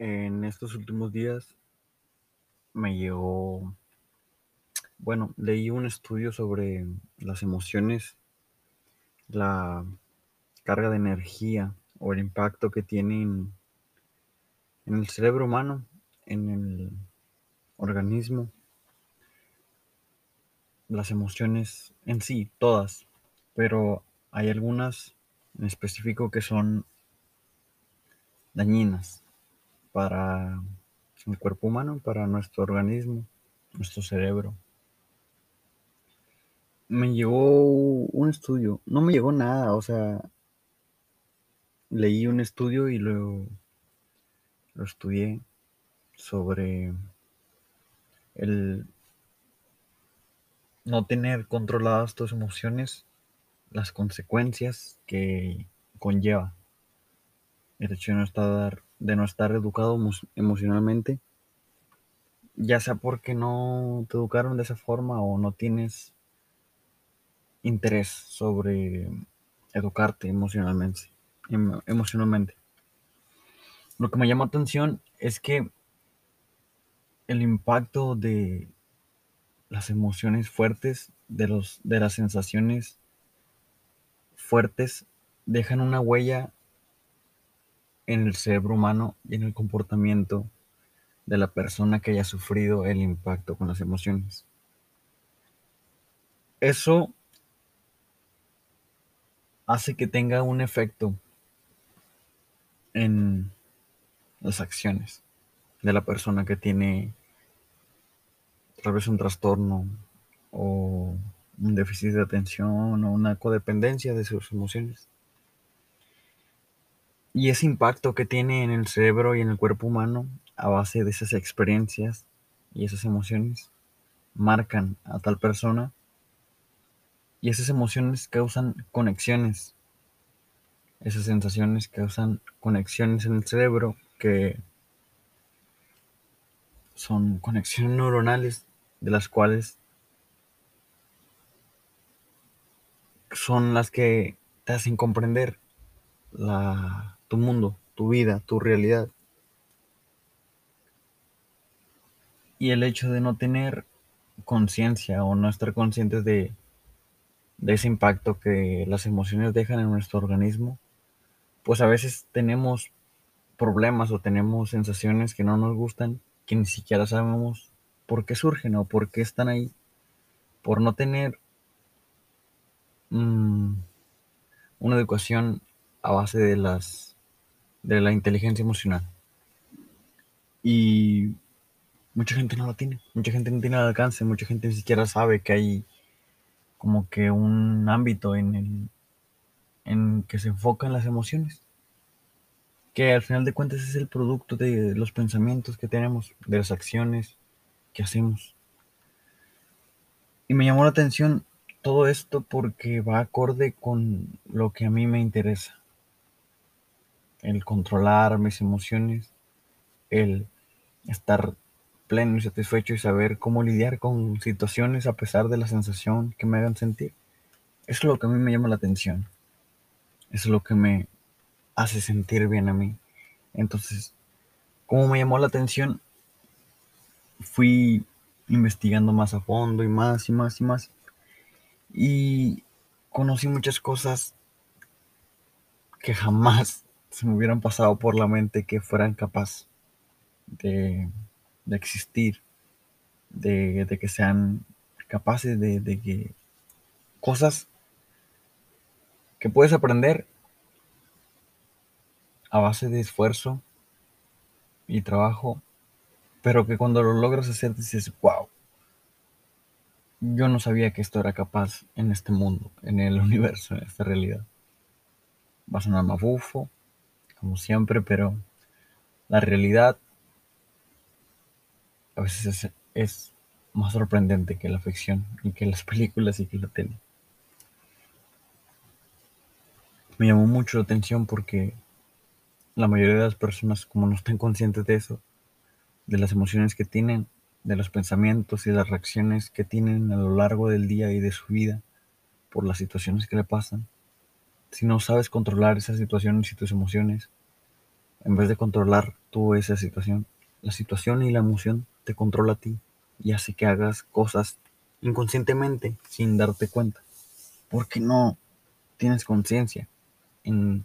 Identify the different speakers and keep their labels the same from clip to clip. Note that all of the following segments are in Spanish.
Speaker 1: En estos últimos días me llegó, bueno, leí un estudio sobre las emociones, la carga de energía o el impacto que tienen en el cerebro humano, en el organismo, las emociones en sí, todas, pero hay algunas en específico que son dañinas para el cuerpo humano, para nuestro organismo, nuestro cerebro. Me llegó un estudio, no me llegó nada, o sea, leí un estudio y lo, lo estudié sobre el no tener controladas tus emociones, las consecuencias que conlleva el hecho de no estar, de no estar educado emocionalmente, ya sea porque no te educaron de esa forma o no tienes interés sobre educarte emocionalmente. emocionalmente. Lo que me llama atención es que el impacto de las emociones fuertes, de, los, de las sensaciones fuertes, dejan una huella en el cerebro humano y en el comportamiento de la persona que haya sufrido el impacto con las emociones. Eso hace que tenga un efecto en las acciones de la persona que tiene tal vez un trastorno o un déficit de atención o una codependencia de sus emociones. Y ese impacto que tiene en el cerebro y en el cuerpo humano a base de esas experiencias y esas emociones marcan a tal persona y esas emociones causan conexiones. Esas sensaciones causan conexiones en el cerebro que son conexiones neuronales de las cuales son las que te hacen comprender la, tu mundo, tu vida, tu realidad. Y el hecho de no tener conciencia o no estar conscientes de, ese impacto que las emociones dejan en nuestro organismo, pues a veces tenemos problemas o tenemos sensaciones que no nos gustan, que ni siquiera sabemos por qué surgen o por qué están ahí, por no tener mm, una educación a base de las de la inteligencia emocional. Y mucha gente no la tiene, mucha gente no tiene el alcance, mucha gente ni siquiera sabe que hay como que un ámbito en el en que se enfocan las emociones. Que al final de cuentas es el producto de los pensamientos que tenemos, de las acciones que hacemos. Y me llamó la atención todo esto porque va acorde con lo que a mí me interesa el controlar mis emociones, el estar pleno y satisfecho y saber cómo lidiar con situaciones a pesar de la sensación que me hagan sentir. Eso es lo que a mí me llama la atención. Eso es lo que me hace sentir bien a mí. Entonces, como me llamó la atención, fui investigando más a fondo y más y más y más. Y conocí muchas cosas que jamás se me hubieran pasado por la mente que fueran capaz de, existir, de, que sean capaces de, que cosas que puedes aprender a base de esfuerzo y trabajo, pero que cuando lo logras hacer dices, wow, yo no sabía que esto era capaz en este mundo, en el universo, en esta realidad. Va a sonar mabufo, como siempre, pero la realidad a veces es, más sorprendente que la ficción y que las películas y que la tele. Me llamó mucho la atención porque la mayoría de las personas, como no están conscientes de eso, de las emociones que tienen, de los pensamientos y las reacciones que tienen a lo largo del día y de su vida por las situaciones que le pasan, si no sabes controlar esas situaciones y tus emociones, En vez de controlar tú esa situación, la situación y la emoción te controla a ti y hace que hagas cosas inconscientemente sin darte cuenta. Porque no tienes conciencia en,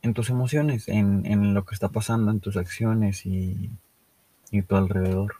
Speaker 1: en, tus emociones, en, en, lo que está pasando, en tus acciones y, y tu alrededor.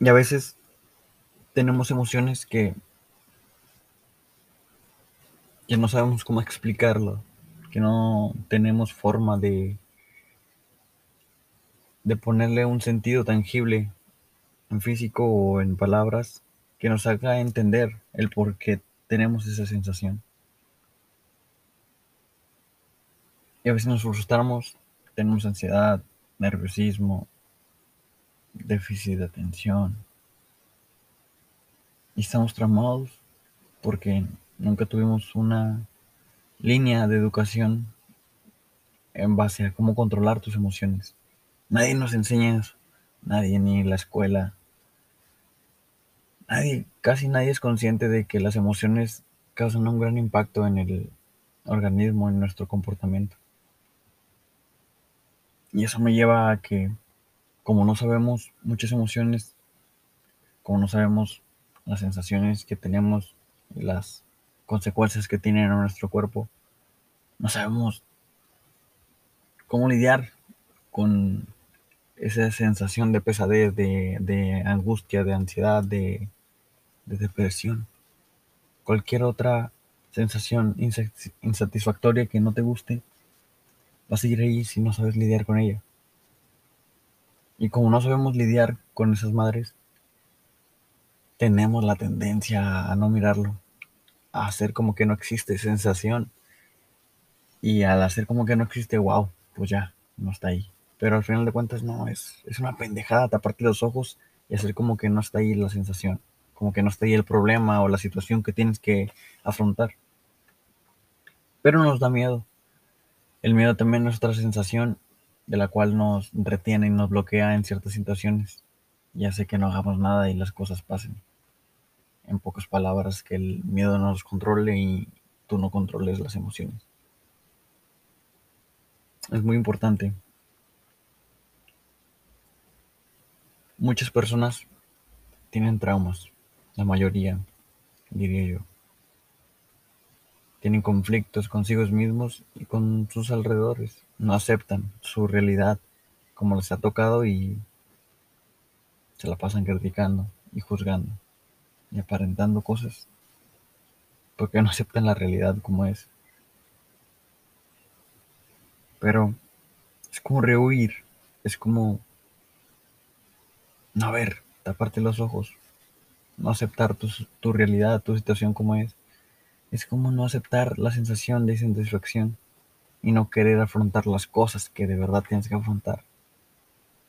Speaker 1: Y a veces tenemos emociones que, que no sabemos cómo explicarlo, que no tenemos forma de, de ponerle un sentido tangible en físico o en palabras que nos haga entender el por qué tenemos esa sensación. Y a veces nos frustramos, tenemos ansiedad, nerviosismo, déficit de atención. Y estamos tramados porque nunca tuvimos una línea de educación en base a cómo controlar tus emociones. Nadie nos enseña eso. Nadie, ni la escuela. Nadie, casi nadie es consciente de que las emociones causan un gran impacto en el organismo, en nuestro comportamiento. Y eso me lleva a que, como no sabemos muchas emociones, como no sabemos las sensaciones que tenemos las consecuencias que tienen en nuestro cuerpo, no sabemos cómo lidiar con esa sensación de pesadez, de, de angustia, de ansiedad, de, de, depresión. Cualquier otra sensación insatisfactoria que no te guste, va a seguir ahí si no sabes lidiar con ella. Y como no sabemos lidiar con esas madres, tenemos la tendencia a no mirarlo, hacer como que no existe sensación. Y al hacer como que no existe, wow, pues ya, no está ahí. Pero al final de cuentas no, es, es una pendejada taparte los ojos y hacer como que no está ahí la sensación, como que no está ahí el problema o la situación que tienes que afrontar. Pero nos da miedo. El miedo también es otra sensación de la cual nos retiene y nos bloquea en ciertas situaciones y hace que no hagamos nada y las cosas pasen. En pocas palabras, que el miedo nos controle y tú no controles las emociones. Es muy importante. Muchas personas tienen traumas, la mayoría, diría yo. Tienen conflictos consigo mismos y con sus alrededores. No aceptan su realidad como les ha tocado y se la pasan criticando y juzgando y aparentando cosas porque no aceptan la realidad como es. Pero es como rehuir, es como no ver, taparte los ojos, no aceptar tu, tu realidad, tu situación como es. Es como no aceptar la sensación de insatisfacción y no querer afrontar las cosas que de verdad tienes que afrontar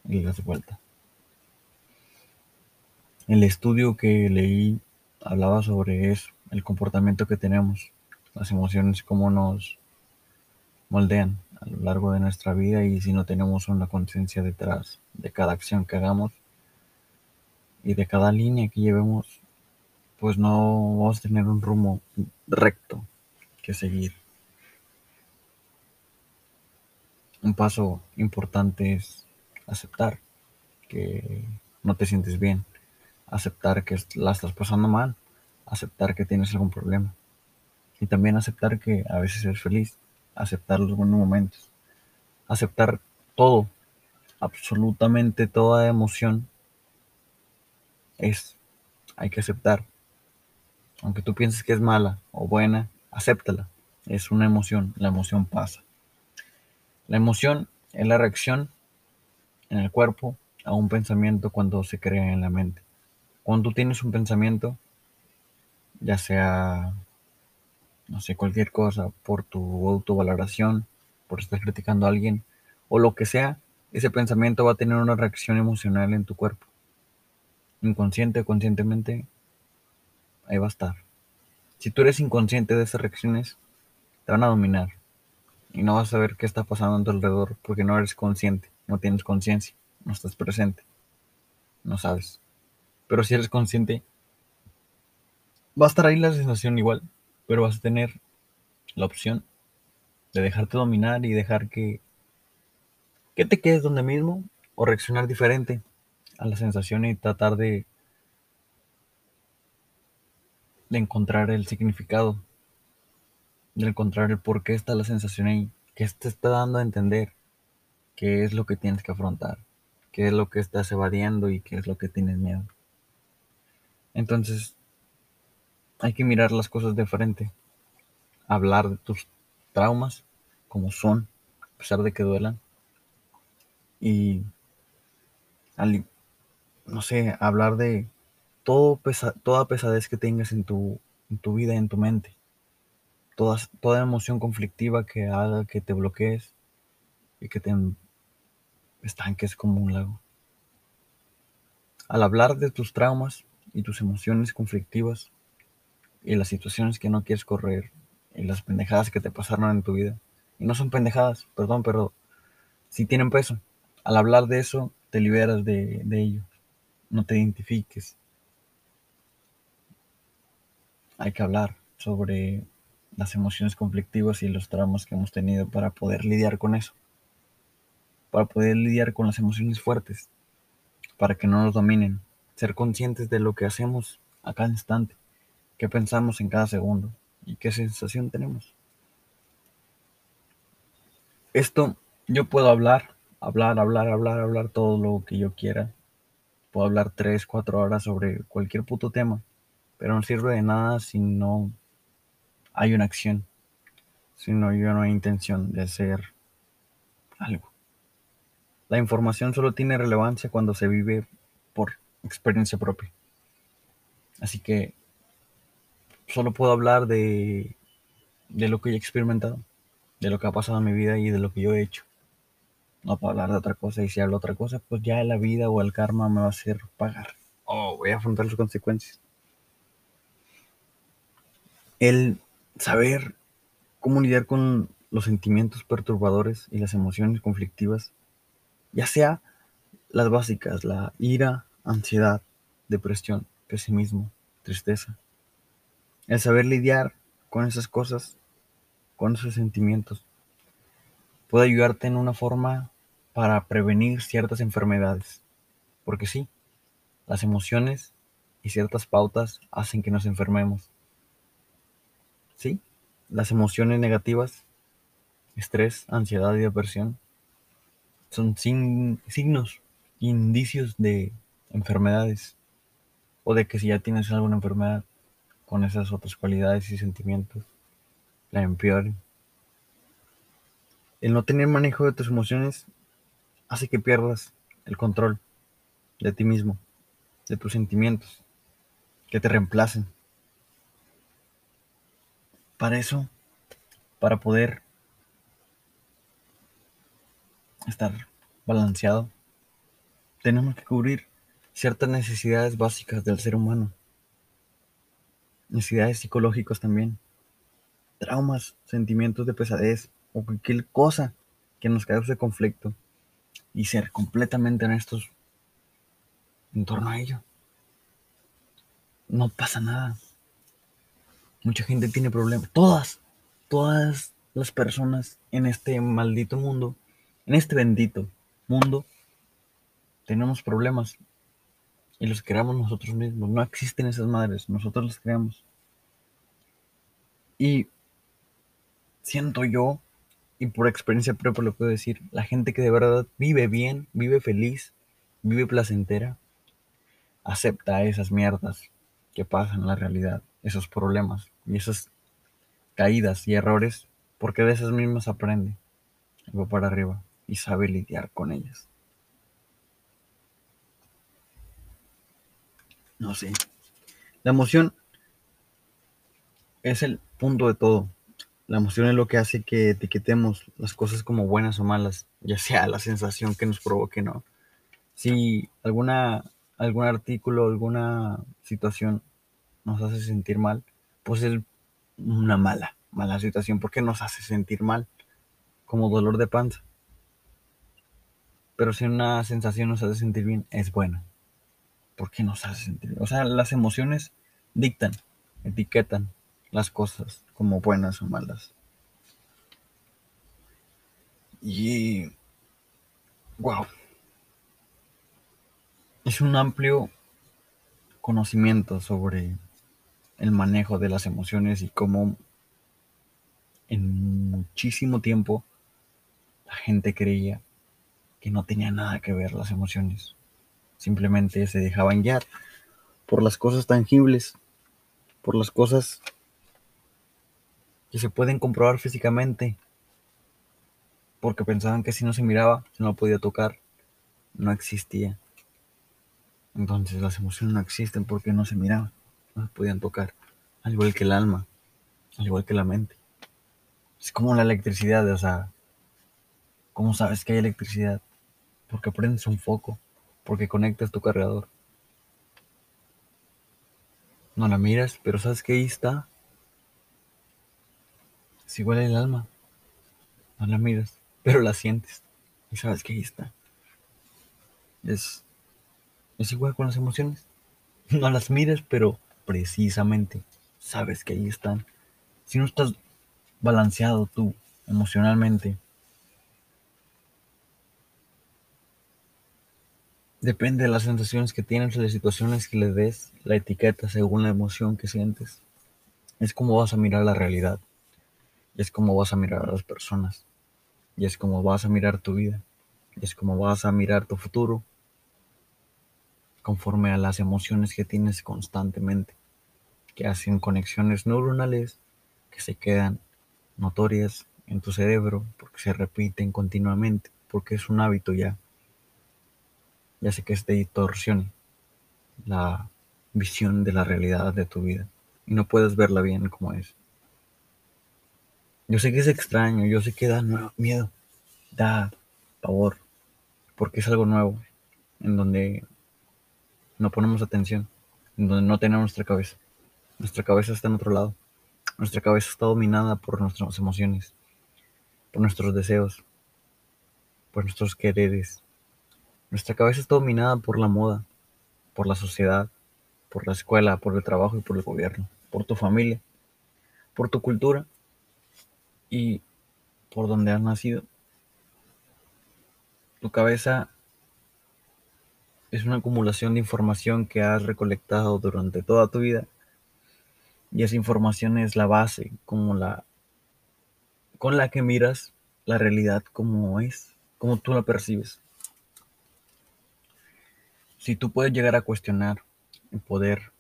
Speaker 1: y das vuelta. El estudio que leí hablaba sobre eso, el comportamiento que tenemos, las emociones, cómo nos moldean a lo largo de nuestra vida y si no tenemos una conciencia detrás de cada acción que hagamos y de cada línea que llevemos, pues no vamos a tener un rumbo recto que seguir. Un paso importante es aceptar que no te sientes bien, aceptar que la estás pasando mal, aceptar que tienes algún problema y también aceptar que a veces eres feliz, aceptar los buenos momentos, aceptar todo, absolutamente toda emoción es, hay que aceptar. Aunque tú pienses que es mala o buena, acéptala. Es una emoción, la emoción pasa. La emoción es la reacción en el cuerpo a un pensamiento cuando se crea en la mente. Cuando tú tienes un pensamiento, ya sea, no sé, cualquier cosa, por tu autovaloración, por estar criticando a alguien, o lo que sea, ese pensamiento va a tener una reacción emocional en tu cuerpo. Inconsciente o conscientemente, ahí va a estar. Si tú eres inconsciente de esas reacciones, te van a dominar. Y no vas a saber qué está pasando a tu alrededor porque no eres consciente, no tienes conciencia, no estás presente, no sabes. Pero si eres consciente, va a estar ahí la sensación igual, pero vas a tener la opción de dejarte dominar y dejar que, que te quedes donde mismo o reaccionar diferente a la sensación y tratar de, de encontrar el significado, de encontrar el por qué está la sensación ahí, qué te está dando a entender, qué es lo que tienes que afrontar, qué es lo que estás evadiendo y qué es lo que tienes miedo. Entonces, hay que mirar las cosas de frente, hablar de tus traumas como son, a pesar de que duelan, y no sé, hablar de todo toda pesadez que tengas en tu, en tu vida, en tu mente, toda, toda emoción conflictiva que haga que te bloquees y que te estanques como un lago. Al hablar de tus traumas y tus emociones conflictivas y las situaciones que no quieres correr y las pendejadas que te pasaron en tu vida, y no son pendejadas, perdón, pero si tienen peso, al hablar de eso te liberas de, de ello, no te identifiques. Hay que hablar sobre las emociones conflictivas y los traumas que hemos tenido para poder lidiar con eso, para poder lidiar con las emociones fuertes, para que no nos dominen, ser conscientes de lo que hacemos a cada instante, qué pensamos en cada segundo y qué sensación tenemos. Esto yo puedo hablar, hablar, hablar, hablar, hablar todo lo que yo quiera. Puedo hablar tres, cuatro horas sobre cualquier puto tema, pero no sirve de nada si no hay una acción, si no yo no hay intención de hacer algo. La información solo tiene relevancia cuando se vive por experiencia propia. Así que solo puedo hablar de, de lo que he experimentado, de lo que ha pasado en mi vida y de lo que yo he hecho. No puedo hablar de otra cosa y si hablo de otra cosa, pues ya la vida o el karma me va a hacer pagar. O voy a afrontar sus consecuencias. El saber cómo lidiar con los sentimientos perturbadores y las emociones conflictivas ya sea las básicas, la ira, ansiedad, depresión, pesimismo, tristeza. El saber lidiar con esas cosas, con esos sentimientos, puede ayudarte en una forma para prevenir ciertas enfermedades. Porque sí, las emociones y ciertas pautas hacen que nos enfermemos. Sí, las emociones negativas, estrés, ansiedad y depresión, son signos, indicios de enfermedades o de que si ya tienes alguna enfermedad con esas otras cualidades y sentimientos, la empeoren. El no tener manejo de tus emociones hace que pierdas el control de ti mismo, de tus sentimientos, que te reemplacen. Para eso, para poder estar balanceado, tenemos que cubrir ciertas necesidades básicas del ser humano. Necesidades psicológicas también. Traumas, sentimientos de pesadez o cualquier cosa que nos cause conflicto. Y ser completamente honestos en torno a ello. No pasa nada. Mucha gente tiene problemas. Todas, todas las personas en este maldito mundo en este bendito mundo tenemos problemas y los creamos nosotros mismos. No existen esas madres, nosotros los creamos. Y siento yo, y por experiencia propia lo puedo decir, la gente que de verdad vive bien, vive feliz, vive placentera, acepta esas mierdas que pasan en la realidad, esos problemas y esas caídas y errores, porque de esas mismas aprende. va para arriba y sabe lidiar con ellas. No sé. La emoción es el punto de todo. La emoción es lo que hace que etiquetemos las cosas como buenas o malas, ya sea la sensación que nos provoque, ¿no? Si alguna, algún artículo, alguna situación nos hace sentir mal, pues es una mala, mala situación, porque nos hace sentir mal, como dolor de panza. Pero si una sensación nos hace sentir bien, es buena. ¿Por qué nos hace sentir? O sea, las emociones dictan, etiquetan las cosas como buenas o malas. Y... ¡Wow! Es un amplio conocimiento sobre el manejo de las emociones y cómo en muchísimo tiempo la gente creía que no tenía nada que ver las emociones. Simplemente se dejaban guiar por las cosas tangibles, por las cosas que se pueden comprobar físicamente, porque pensaban que si no se miraba, si no podía tocar, no existía. Entonces las emociones no existen porque no se miraban, no se podían tocar, al igual que el alma, al igual que la mente. Es como la electricidad, o sea, ¿cómo sabes que hay electricidad? Porque prendes un foco, porque conectas tu cargador. No la miras, pero sabes que ahí está. Es igual el alma. No la miras, pero la sientes. Y sabes que ahí está. Es, es igual con las emociones. No las miras, pero precisamente sabes que ahí están. Si no estás balanceado tú emocionalmente. Depende de las sensaciones que tienes, de las situaciones que le des, la etiqueta según la emoción que sientes. Es como vas a mirar la realidad. Y es como vas a mirar a las personas. Y es como vas a mirar tu vida. Y es como vas a mirar tu futuro. Conforme a las emociones que tienes constantemente. Que hacen conexiones neuronales que se quedan notorias en tu cerebro porque se repiten continuamente, porque es un hábito ya. Ya sé que te distorsione la visión de la realidad de tu vida y no puedes verla bien como es. Yo sé que es extraño, yo sé que da miedo, da pavor, porque es algo nuevo, en donde no ponemos atención, en donde no tenemos nuestra cabeza. Nuestra cabeza está en otro lado. Nuestra cabeza está dominada por nuestras emociones, por nuestros deseos, por nuestros quereres. Nuestra cabeza está dominada por la moda, por la sociedad, por la escuela, por el trabajo y por el gobierno, por tu familia, por tu cultura y por donde has nacido. Tu cabeza es una acumulación de información que has recolectado durante toda tu vida y esa información es la base, como la con la que miras la realidad como es, como tú la percibes. Si tú puedes llegar a cuestionar y poder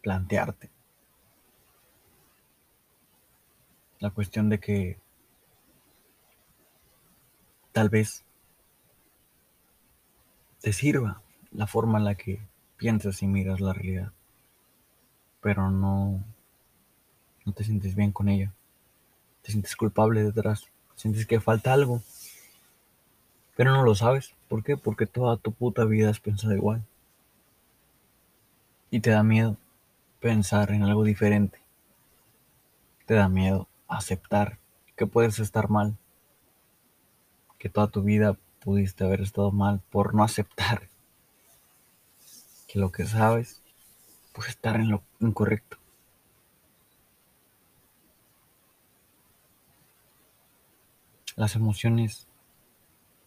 Speaker 1: plantearte la cuestión de que tal vez te sirva la forma en la que piensas y miras la realidad pero no, no te sientes bien con ella. Te sientes culpable detrás, sientes que falta algo, pero no lo sabes. ¿Por qué? Porque toda tu puta vida has pensado igual. Y te da miedo pensar en algo diferente. Te da miedo aceptar que puedes estar mal. Que toda tu vida pudiste haber estado mal por no aceptar que lo que sabes pues estar en lo incorrecto. Las emociones,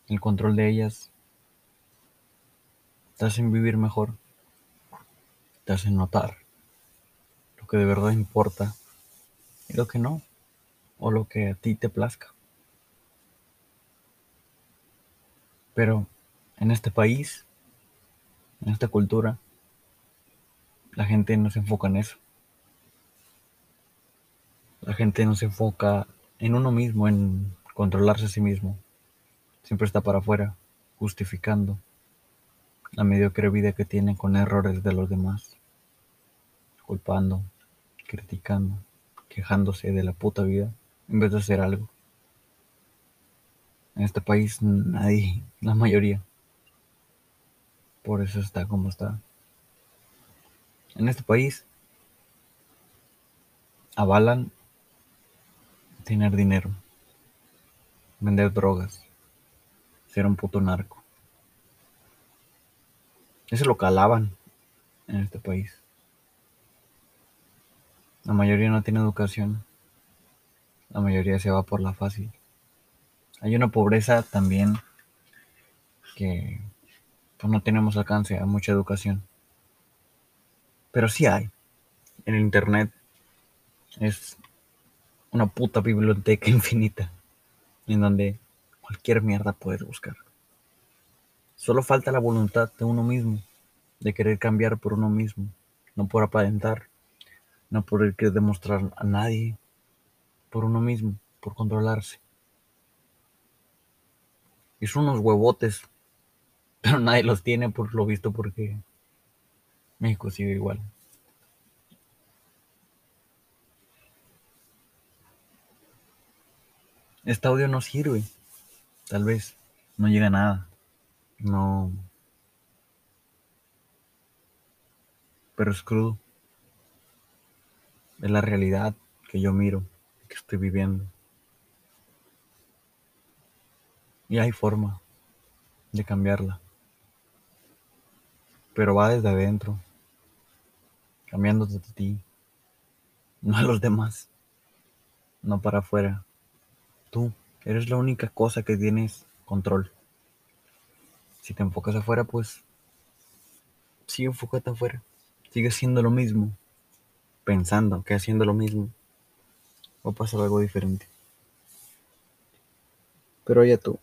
Speaker 1: el control de ellas, te hacen vivir mejor, te hacen notar lo que de verdad importa y lo que no, o lo que a ti te plazca. Pero en este país, en esta cultura, la gente no se enfoca en eso. La gente no se enfoca en uno mismo, en controlarse a sí mismo. Siempre está para afuera, justificando la mediocre vida que tiene con errores de los demás, culpando, criticando, quejándose de la puta vida en vez de hacer algo. En este país nadie, la mayoría, por eso está como está en este país avalan tener dinero, vender drogas, ser un puto narco. Eso lo calaban en este país. La mayoría no tiene educación. La mayoría se va por la fácil. Hay una pobreza también que pues, no tenemos alcance a mucha educación. Pero sí hay. El internet es una puta biblioteca infinita en donde cualquier mierda puedes buscar. Solo falta la voluntad de uno mismo, de querer cambiar por uno mismo, no por aparentar, no por querer demostrar a nadie, por uno mismo, por controlarse. Y son unos huevotes, pero nadie los tiene por lo visto porque México sigue igual. Este audio no sirve, tal vez, no llega a nada, no... Pero es crudo. Es la realidad que yo miro, que estoy viviendo. Y hay forma de cambiarla. Pero va desde adentro, cambiándote a ti, no a los demás, no para afuera. Tú eres la única cosa que tienes control. Si te enfocas afuera, pues sigue enfócate afuera. Sigue siendo lo mismo, pensando que haciendo lo mismo va a pasar algo diferente. Pero ya tú.